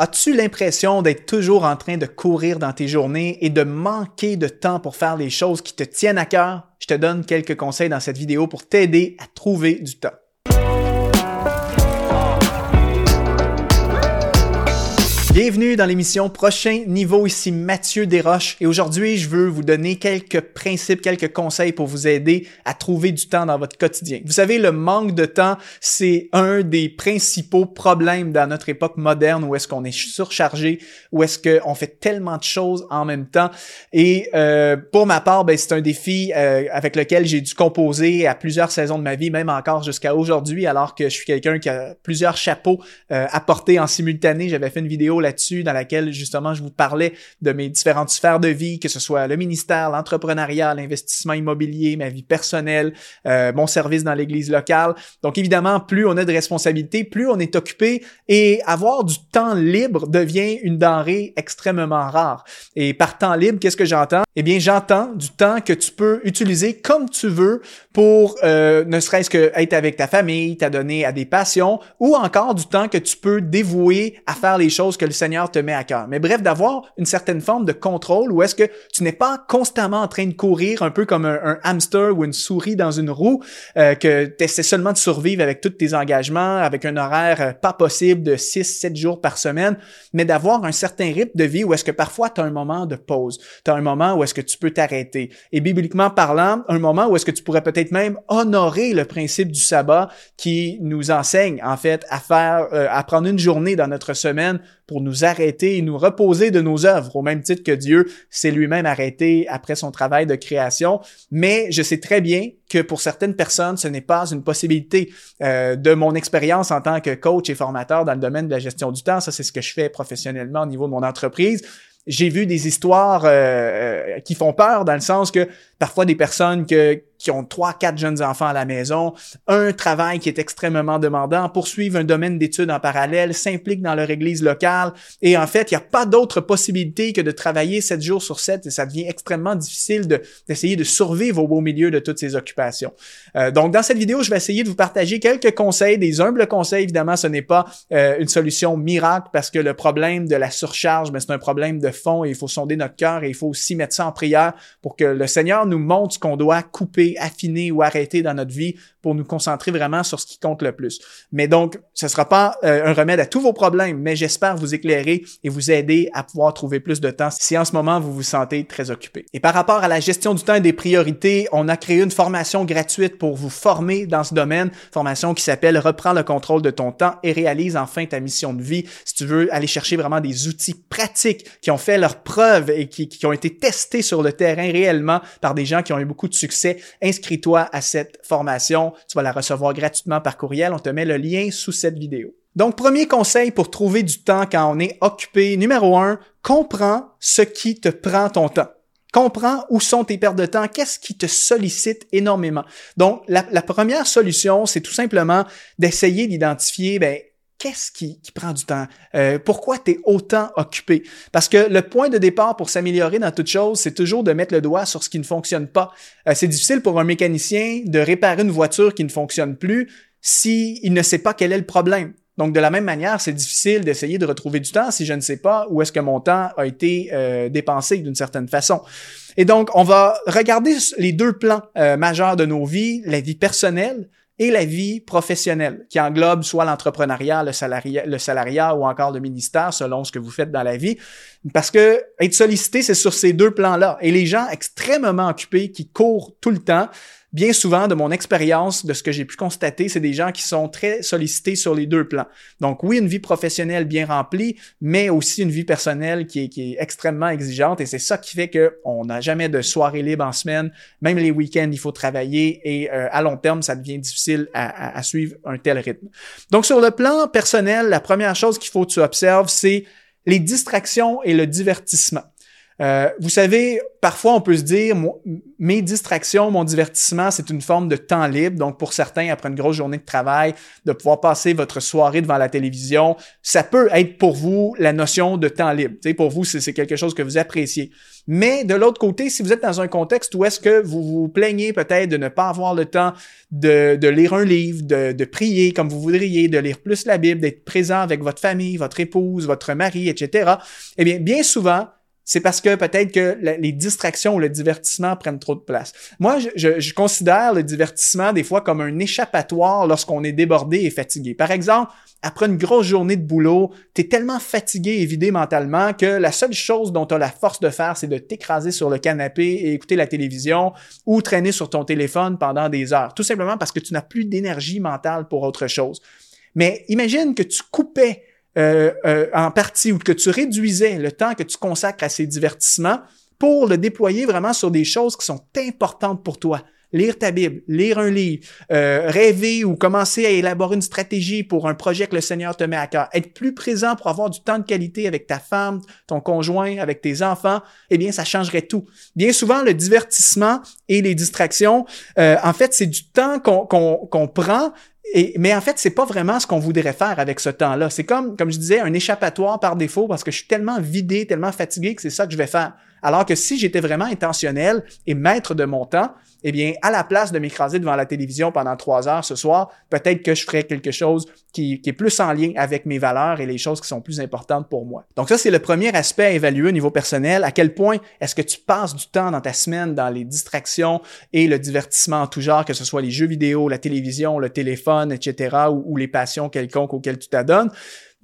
As-tu l'impression d'être toujours en train de courir dans tes journées et de manquer de temps pour faire les choses qui te tiennent à cœur? Je te donne quelques conseils dans cette vidéo pour t'aider à trouver du temps. Bienvenue dans l'émission Prochain Niveau, ici Mathieu Desroches et aujourd'hui je veux vous donner quelques principes, quelques conseils pour vous aider à trouver du temps dans votre quotidien. Vous savez, le manque de temps, c'est un des principaux problèmes dans notre époque moderne où est-ce qu'on est surchargé, où est-ce qu'on fait tellement de choses en même temps et euh, pour ma part, ben, c'est un défi euh, avec lequel j'ai dû composer à plusieurs saisons de ma vie, même encore jusqu'à aujourd'hui alors que je suis quelqu'un qui a plusieurs chapeaux euh, à porter en simultané. J'avais fait une vidéo là-dessus dans laquelle justement je vous parlais de mes différentes sphères de vie, que ce soit le ministère, l'entrepreneuriat, l'investissement immobilier, ma vie personnelle, euh, mon service dans l'église locale. Donc évidemment, plus on a de responsabilités, plus on est occupé et avoir du temps libre devient une denrée extrêmement rare. Et par temps libre, qu'est-ce que j'entends? Eh bien, j'entends du temps que tu peux utiliser comme tu veux pour euh, ne serait-ce que être avec ta famille, t'adonner à des passions ou encore du temps que tu peux dévouer à faire les choses que le Seigneur te met à cœur. Mais bref, d'avoir une certaine forme de contrôle où est-ce que tu n'es pas constamment en train de courir un peu comme un, hamster ou une souris dans une roue, euh, que tu essaies seulement de survivre avec tous tes engagements, avec un horaire euh, pas possible de 6-7 jours par semaine, mais d'avoir un certain rythme de vie où est-ce que parfois tu as un moment de pause, tu as un moment où est-ce que tu peux t'arrêter. Et bibliquement parlant, un moment où est-ce que tu pourrais peut-être même honorer le principe du sabbat qui nous enseigne en fait à faire, euh, à prendre une journée dans notre semaine pour nous arrêter et nous reposer de nos œuvres, au même titre que Dieu s'est lui-même arrêté après son travail de création. Mais je sais très bien que pour certaines personnes, ce n'est pas une possibilité. Euh, de mon expérience en tant que coach et formateur dans le domaine de la gestion du temps, ça c'est ce que je fais professionnellement au niveau de mon entreprise, j'ai vu des histoires euh, euh, qui font peur dans le sens que parfois des personnes que, qui ont trois, quatre jeunes enfants à la maison, un travail qui est extrêmement demandant, poursuivent un domaine d'études en parallèle, s'impliquent dans leur église locale, et en fait, il n'y a pas d'autre possibilité que de travailler sept jours sur sept, et ça devient extrêmement difficile d'essayer de, survivre au beau milieu de toutes ces occupations. Euh, donc, dans cette vidéo, je vais essayer de vous partager quelques conseils, des humbles conseils, évidemment, ce n'est pas euh, une solution miracle, parce que le problème de la surcharge, mais c'est un problème de fond, et il faut sonder notre cœur, et il faut aussi mettre ça en prière pour que le Seigneur nous montre ce qu'on doit couper, affiner ou arrêter dans notre vie pour nous concentrer vraiment sur ce qui compte le plus. Mais donc, ce sera pas euh, un remède à tous vos problèmes, mais j'espère vous éclairer et vous aider à pouvoir trouver plus de temps si en ce moment vous vous sentez très occupé. Et par rapport à la gestion du temps et des priorités, on a créé une formation gratuite pour vous former dans ce domaine, formation qui s'appelle Reprends le contrôle de ton temps et réalise enfin ta mission de vie. Si tu veux aller chercher vraiment des outils pratiques qui ont fait leurs preuves et qui, qui ont été testés sur le terrain réellement par des gens qui ont eu beaucoup de succès, inscris-toi à cette formation. Tu vas la recevoir gratuitement par courriel. On te met le lien sous cette vidéo. Donc, premier conseil pour trouver du temps quand on est occupé. Numéro un, comprends ce qui te prend ton temps. Comprends où sont tes pertes de temps, qu'est-ce qui te sollicite énormément? Donc, la, première solution, c'est tout simplement d'essayer d'identifier, ben, qu'est-ce qui, prend du temps? Euh, pourquoi tu es autant occupé? Parce que le point de départ pour s'améliorer dans toute chose, c'est toujours de mettre le doigt sur ce qui ne fonctionne pas. Euh, c'est difficile pour un mécanicien de réparer une voiture qui ne fonctionne plus s'il ne sait pas quel est le problème. Donc, de la même manière, c'est difficile d'essayer de retrouver du temps si je ne sais pas où est-ce que mon temps a été euh, dépensé d'une certaine façon. Et donc, on va regarder les deux plans majeurs de nos vies, la vie personnelle et la vie professionnelle, qui englobe soit l'entrepreneuriat, le salariat, le salariat ou encore le ministère, selon ce que vous faites dans la vie. Parce que être sollicité, c'est sur ces deux plans-là. Et les gens extrêmement occupés qui courent tout le temps, bien souvent, de mon expérience, de ce que j'ai pu constater, c'est des gens qui sont très sollicités sur les deux plans. Donc oui, une vie professionnelle bien remplie, mais aussi une vie personnelle qui est, extrêmement exigeante. Et c'est ça qui fait qu'on n'a jamais de soirée libre en semaine. Même les week-ends, il faut travailler et euh, à long terme, ça devient difficile à, suivre un tel rythme. Donc sur le plan personnel, la première chose qu'il faut que tu observes, c'est les distractions et le divertissement. Euh, vous savez, parfois on peut se dire, mes distractions, mon divertissement, c'est une forme de temps libre. Donc pour certains, après une grosse journée de travail, de pouvoir passer votre soirée devant la télévision, ça peut être pour vous la notion de temps libre. pour vous, c'est quelque chose que vous appréciez. Mais de l'autre côté, si vous êtes dans un contexte où est-ce que vous vous plaignez peut-être de ne pas avoir le temps de, lire un livre, de prier comme vous voudriez, de lire plus la Bible, d'être présent avec votre famille, votre épouse, votre mari, etc., eh bien, bien souvent, c'est parce que peut-être que les distractions ou le divertissement prennent trop de place. Moi, je, je, considère le divertissement des fois comme un échappatoire lorsqu'on est débordé et fatigué. Par exemple, après une grosse journée de boulot, tu es tellement fatigué et vidé mentalement que la seule chose dont tu as la force de faire, c'est de t'écraser sur le canapé et écouter la télévision ou traîner sur ton téléphone pendant des heures, tout simplement parce que tu n'as plus d'énergie mentale pour autre chose. Mais imagine que tu coupais euh, euh, en partie ou que tu réduisais le temps que tu consacres à ces divertissements pour le déployer vraiment sur des choses qui sont importantes pour toi. Lire ta Bible, lire un livre, euh, rêver ou commencer à élaborer une stratégie pour un projet que le Seigneur te met à cœur, être plus présent pour avoir du temps de qualité avec ta femme, ton conjoint, avec tes enfants, eh bien, ça changerait tout. Bien souvent, le divertissement et les distractions, en fait, c'est du temps qu'on qu'on prend mais en fait, c'est pas vraiment ce qu'on voudrait faire avec ce temps-là. C'est comme, comme je disais, un échappatoire par défaut parce que je suis tellement vidé, tellement fatigué que c'est ça que je vais faire. Alors que si j'étais vraiment intentionnel et maître de mon temps, eh bien, à la place de m'écraser devant la télévision pendant trois heures ce soir, peut-être que je ferais quelque chose qui, est plus en lien avec mes valeurs et les choses qui sont plus importantes pour moi. Donc ça, c'est le premier aspect à évaluer au niveau personnel. À quel point est-ce que tu passes du temps dans ta semaine dans les distractions et le divertissement en tout genre, que ce soit les jeux vidéo, la télévision, le téléphone, etc., ou, ou les passions quelconques auxquelles tu t'adonnes?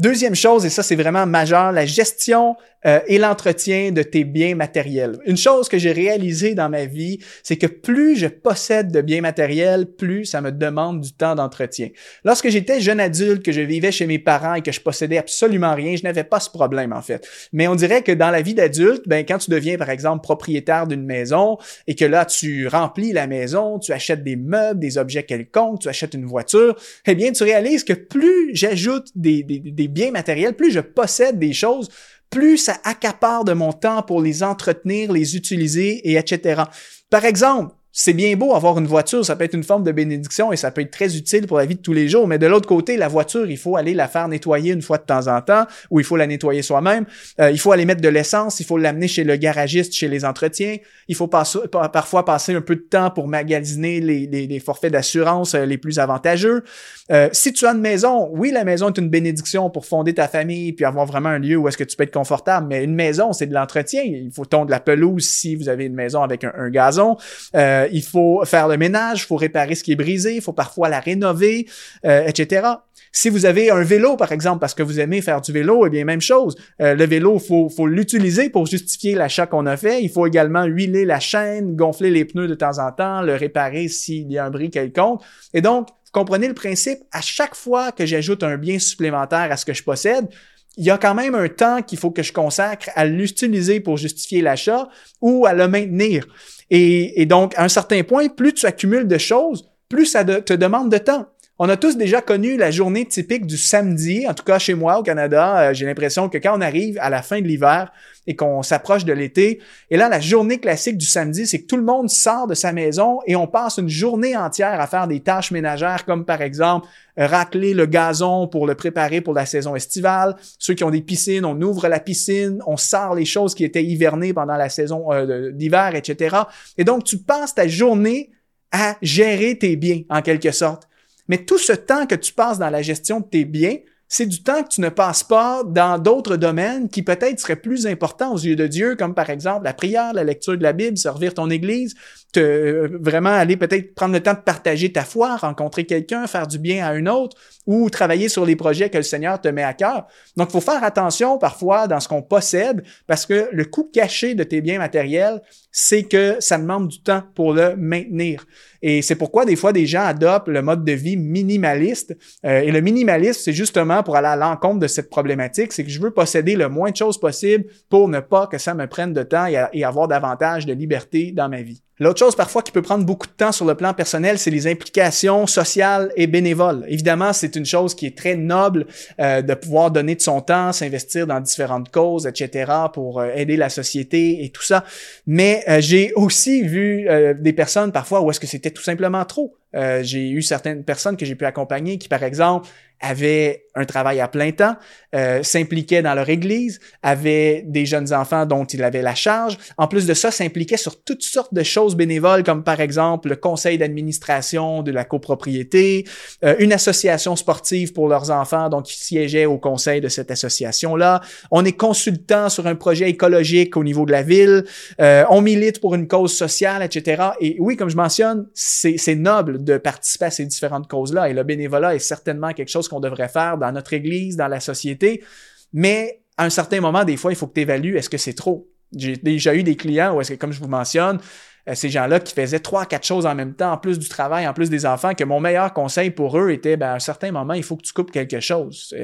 Deuxième chose, et ça c'est vraiment majeur, la gestion euh, et l'entretien de tes biens matériels. Une chose que j'ai réalisée dans ma vie, c'est que plus je possède de biens matériels, plus ça me demande du temps d'entretien. Lorsque j'étais jeune adulte, que je vivais chez mes parents et que je possédais absolument rien, je n'avais pas ce problème en fait. Mais on dirait que dans la vie d'adulte, ben quand tu deviens par exemple propriétaire d'une maison et que là tu remplis la maison, tu achètes des meubles, des objets quelconques, tu achètes une voiture, eh bien tu réalises que plus j'ajoute des, des, des biens matériels, plus je possède des choses, plus ça accapare de mon temps pour les entretenir, les utiliser et etc. Par exemple, c'est bien beau avoir une voiture, ça peut être une forme de bénédiction et ça peut être très utile pour la vie de tous les jours, mais de l'autre côté, la voiture, il faut aller la faire nettoyer une fois de temps en temps, ou il faut la nettoyer soi-même, euh, il faut aller mettre de l'essence, il faut l'amener chez le garagiste, chez les entretiens, il faut parfois passer un peu de temps pour magasiner les, forfaits d'assurance euh, les plus avantageux. Euh, si tu as une maison, oui, la maison est une bénédiction pour fonder ta famille puis avoir vraiment un lieu où est-ce que tu peux être confortable, mais une maison, c'est de l'entretien. Il faut tondre la pelouse si vous avez une maison avec un, gazon. Euh, il faut faire le ménage, il faut réparer ce qui est brisé, il faut parfois la rénover, euh, etc. Si vous avez un vélo, par exemple, parce que vous aimez faire du vélo, eh bien, même chose. Euh, le vélo, faut, faut l'utiliser pour justifier l'achat qu'on a fait. Il faut également huiler la chaîne, gonfler les pneus de temps en temps, le réparer s'il y a un bris quelconque. Et donc, vous comprenez le principe? À chaque fois que j'ajoute un bien supplémentaire à ce que je possède, il y a quand même un temps qu'il faut que je consacre à l'utiliser pour justifier l'achat ou à le maintenir. Et, donc, à un certain point, plus tu accumules de choses, plus ça te demande de temps. On a tous déjà connu la journée typique du samedi, en tout cas chez moi au Canada, euh, j'ai l'impression que quand on arrive à la fin de l'hiver et qu'on s'approche de l'été, et là la journée classique du samedi, c'est que tout le monde sort de sa maison et on passe une journée entière à faire des tâches ménagères comme par exemple racler le gazon pour le préparer pour la saison estivale. Ceux qui ont des piscines, on ouvre la piscine, on sort les choses qui étaient hivernées pendant la saison euh, d'hiver, etc. Et donc tu passes ta journée à gérer tes biens en quelque sorte. Mais tout ce temps que tu passes dans la gestion de tes biens, c'est du temps que tu ne passes pas dans d'autres domaines qui peut-être seraient plus importants aux yeux de Dieu, comme par exemple la prière, la lecture de la Bible, servir ton Église, te, vraiment aller peut-être prendre le temps de partager ta foi, rencontrer quelqu'un, faire du bien à un autre, ou travailler sur les projets que le Seigneur te met à cœur. Donc, il faut faire attention parfois dans ce qu'on possède, parce que le coût caché de tes biens matériels, c'est que ça demande du temps pour le maintenir. Et c'est pourquoi des fois des gens adoptent le mode de vie minimaliste. Euh, et le minimalisme, c'est justement pour aller à l'encontre de cette problématique, c'est que je veux posséder le moins de choses possible pour ne pas que ça me prenne de temps et avoir davantage de liberté dans ma vie. L'autre chose parfois qui peut prendre beaucoup de temps sur le plan personnel, c'est les implications sociales et bénévoles. Évidemment, c'est une chose qui est très noble euh, de pouvoir donner de son temps, s'investir dans différentes causes, etc., pour euh, aider la société et tout ça. Mais euh, j'ai aussi vu des personnes parfois où est-ce que c'était tout simplement trop. j'ai eu certaines personnes que j'ai pu accompagner qui, par exemple, avaient un travail à plein temps, euh, s'impliquaient dans leur église, avaient des jeunes enfants dont ils avaient la charge. En plus de ça, s'impliquaient sur toutes sortes de choses bénévoles, comme par exemple le conseil d'administration de la copropriété, euh, une association sportive pour leurs enfants, donc ils siégeaient au conseil de cette association-là. On est consultant sur un projet écologique au niveau de la ville. Euh, on milite pour une cause sociale, etc. Et oui, comme je mentionne, c'est noble de participer à ces différentes causes-là. Et le bénévolat est certainement quelque chose qu'on devrait faire dans notre Église, dans la société. Mais à un certain moment, des fois, il faut que tu évalues est-ce que c'est trop? J'ai déjà eu des clients où est-ce que, comme je vous mentionne, euh, ces gens-là qui faisaient trois, quatre choses en même temps, en plus du travail, en plus des enfants, que mon meilleur conseil pour eux était, ben, à un certain moment, il faut que tu coupes quelque chose.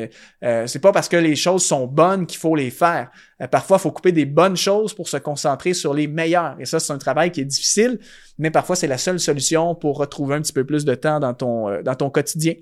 Euh, c'est pas parce que les choses sont bonnes qu'il faut les faire. Euh, parfois, il faut couper des bonnes choses pour se concentrer sur les meilleures. Et ça, c'est un travail qui est difficile, mais parfois, c'est la seule solution pour retrouver un petit peu plus de temps dans ton, dans ton quotidien.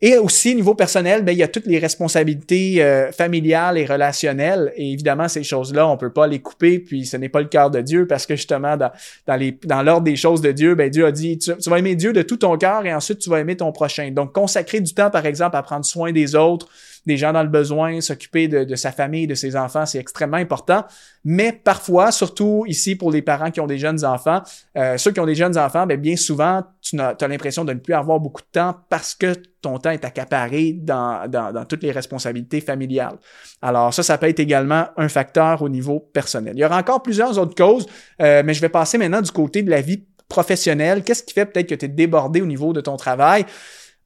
Et aussi, niveau personnel, ben, il y a toutes les responsabilités euh, familiales et relationnelles. Et évidemment, ces choses-là, on peut pas les couper, puis ce n'est pas le cœur de Dieu, parce que justement, dans, dans, l'ordre des choses de Dieu, ben, Dieu a dit, tu vas aimer Dieu de tout ton cœur et ensuite tu vas aimer ton prochain. Donc, consacrer du temps, par exemple, à prendre soin des autres, des gens dans le besoin, s'occuper de, sa famille, de ses enfants, c'est extrêmement important. Mais parfois, surtout ici pour les parents qui ont des jeunes enfants, euh, ceux qui ont des jeunes enfants, bien, bien souvent, tu as, l'impression de ne plus avoir beaucoup de temps parce que ton temps est accaparé dans, dans, toutes les responsabilités familiales. Alors ça, ça peut être également un facteur au niveau personnel. Il y aura encore plusieurs autres causes, euh, mais je vais passer maintenant du côté de la vie professionnelle. Qu'est-ce qui fait peut-être que tu es débordé au niveau de ton travail?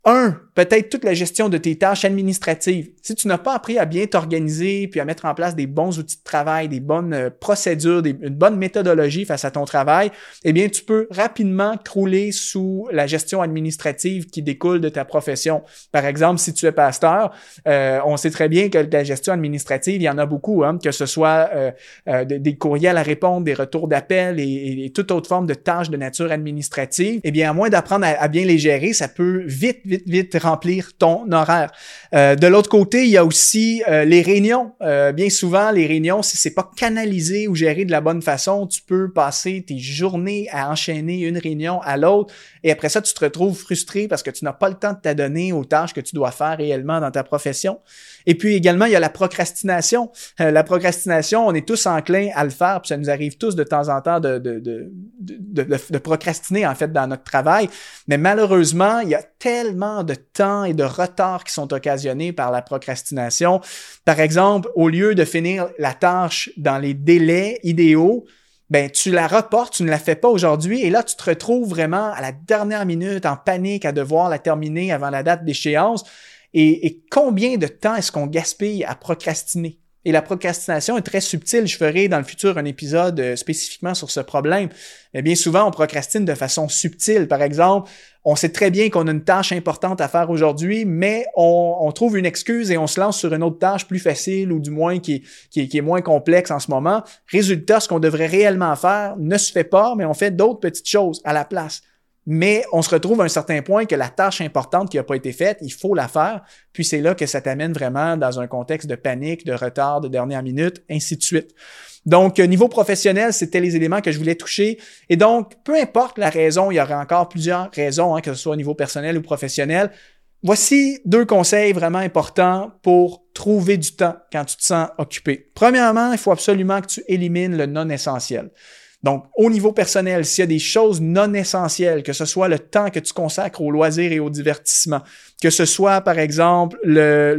Un, peut-être toute la gestion de tes tâches administratives. Si tu n'as pas appris à bien t'organiser puis à mettre en place des bons outils de travail, des bonnes euh, procédures, une bonne méthodologie face à ton travail, eh bien, tu peux rapidement crouler sous la gestion administrative qui découle de ta profession. Par exemple, si tu es pasteur, euh, on sait très bien que la gestion administrative, il y en a beaucoup, hein, que ce soit euh, des courriels à répondre, des retours d'appel et, toute autre forme de tâches de nature administrative. Eh bien, à moins d'apprendre à bien les gérer, ça peut vite vite, vite remplir ton horaire. Euh, de l'autre côté, il y a aussi euh, les réunions. Euh, bien souvent, les réunions, si c'est pas canalisé ou géré de la bonne façon, tu peux passer tes journées à enchaîner une réunion à l'autre et après ça, tu te retrouves frustré parce que tu n'as pas le temps de t'adonner aux tâches que tu dois faire réellement dans ta profession. Et puis également, il y a la procrastination. la procrastination, on est tous enclins à le faire, puis ça nous arrive tous de temps en temps de, de, procrastiner en fait dans notre travail. Mais malheureusement, il y a tellement de temps et de retard qui sont occasionnés par la procrastination. Par exemple, au lieu de finir la tâche dans les délais idéaux, ben tu la reportes, tu ne la fais pas aujourd'hui et là tu te retrouves vraiment à la dernière minute en panique à devoir la terminer avant la date d'échéance. Et combien de temps est-ce qu'on gaspille à procrastiner? Et la procrastination est très subtile. Je ferai dans le futur un épisode euh, spécifiquement sur ce problème. Mais bien souvent, on procrastine de façon subtile. Par exemple, on sait très bien qu'on a une tâche importante à faire aujourd'hui, mais on, trouve une excuse et on se lance sur une autre tâche plus facile ou du moins qui qui est moins complexe en ce moment. Résultat, ce qu'on devrait réellement faire ne se fait pas, mais on fait d'autres petites choses à la place. Mais on se retrouve à un certain point que la tâche importante qui n'a pas été faite, il faut la faire. Puis c'est là que ça t'amène vraiment dans un contexte de panique, de retard, de dernière minute, ainsi de suite. Donc, euh, niveau professionnel, c'était les éléments que je voulais toucher. Et donc, peu importe la raison, il y aura encore plusieurs raisons, hein, que ce soit au niveau personnel ou professionnel. Voici deux conseils vraiment importants pour trouver du temps quand tu te sens occupé. Premièrement, il faut absolument que tu élimines le non essentiel. Donc, au niveau personnel, s'il y a des choses non essentielles, que ce soit le temps que tu consacres aux loisirs et au divertissement, que ce soit, par exemple, le,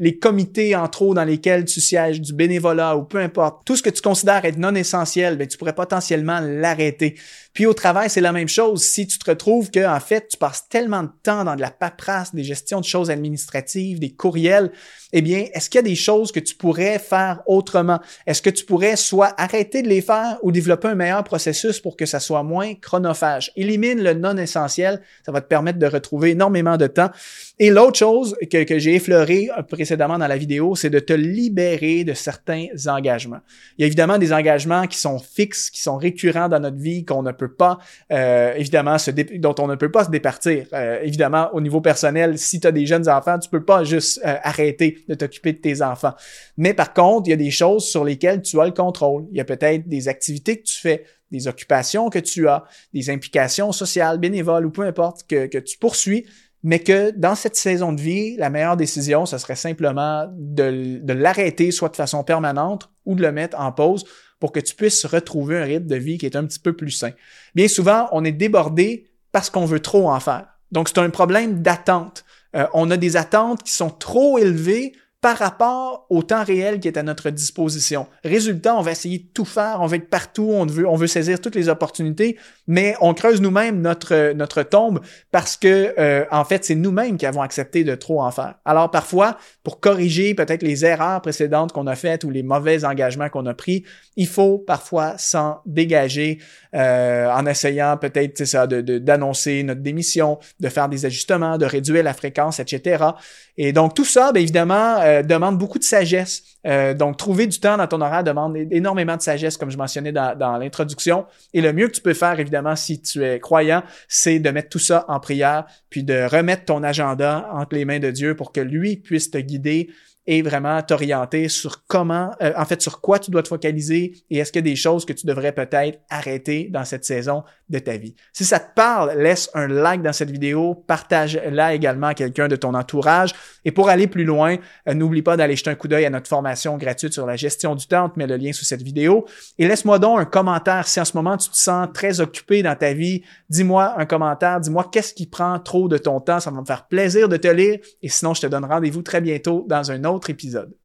les comités en trop dans lesquels tu sièges, du bénévolat ou peu importe, tout ce que tu considères être non essentiel, ben, tu pourrais potentiellement l'arrêter. Puis au travail, c'est la même chose. Si tu te retrouves que, en fait, tu passes tellement de temps dans de la paperasse, des gestions de choses administratives, des courriels, eh bien, est-ce qu'il y a des choses que tu pourrais faire autrement? Est-ce que tu pourrais soit arrêter de les faire ou développer un meilleur processus pour que ça soit moins chronophage? Élimine le non essentiel, ça va te permettre de retrouver énormément de temps. Et l'autre chose que, que j'ai effleuré précédemment dans la vidéo, c'est de te libérer de certains engagements. Il y a évidemment des engagements qui sont fixes, qui sont récurrents dans notre vie, qu'on ne peut pas, euh, évidemment, se dont on ne peut pas se départir. Euh, évidemment, au niveau personnel, si tu as des jeunes enfants, tu peux pas juste euh, arrêter de t'occuper de tes enfants. Mais par contre, il y a des choses sur lesquelles tu as le contrôle. Il y a peut-être des activités que tu fais, des occupations que tu as, des implications sociales, bénévoles ou peu importe que, que tu poursuis, mais que dans cette saison de vie, la meilleure décision, ce serait simplement de, l'arrêter soit de façon permanente ou de le mettre en pause pour que tu puisses retrouver un rythme de vie qui est un petit peu plus sain. Bien souvent, on est débordé parce qu'on veut trop en faire. Donc, c'est un problème d'attente. Euh, on a des attentes qui sont trop élevées par rapport au temps réel qui est à notre disposition. Résultat, on va essayer de tout faire, on veut être partout, on veut, on veut saisir toutes les opportunités, mais on creuse nous-mêmes notre, notre tombe parce que, euh, en fait, c'est nous-mêmes qui avons accepté de trop en faire. Alors parfois, pour corriger peut-être les erreurs précédentes qu'on a faites ou les mauvais engagements qu'on a pris, il faut parfois s'en dégager euh, en essayant peut-être, ça, d'annoncer de, notre démission, de faire des ajustements, de réduire la fréquence, etc. Et donc tout ça, bien évidemment, euh, demande beaucoup de sagesse. Euh, donc trouver du temps dans ton horaire demande énormément de sagesse, comme je mentionnais dans l'introduction. Et le mieux que tu peux faire, évidemment, si tu es croyant, c'est de mettre tout ça en prière, puis de remettre ton agenda entre les mains de Dieu pour que lui puisse te guider et vraiment t'orienter sur comment, euh, en fait, sur quoi tu dois te focaliser et est-ce qu'il y a des choses que tu devrais peut-être arrêter dans cette saison de ta vie. Si ça te parle, laisse un like dans cette vidéo, partage-la également à quelqu'un de ton entourage. Et pour aller plus loin, euh, n'oublie pas d'aller jeter un coup d'œil à notre formation gratuite sur la gestion du temps. On te met le lien sous cette vidéo. Et laisse-moi donc un commentaire si en ce moment tu te sens très occupé dans ta vie. Dis-moi un commentaire, dis-moi qu'est-ce qui prend trop de ton temps. Ça va me faire plaisir de te lire. Et sinon, je te donne rendez-vous très bientôt dans un autre épisode.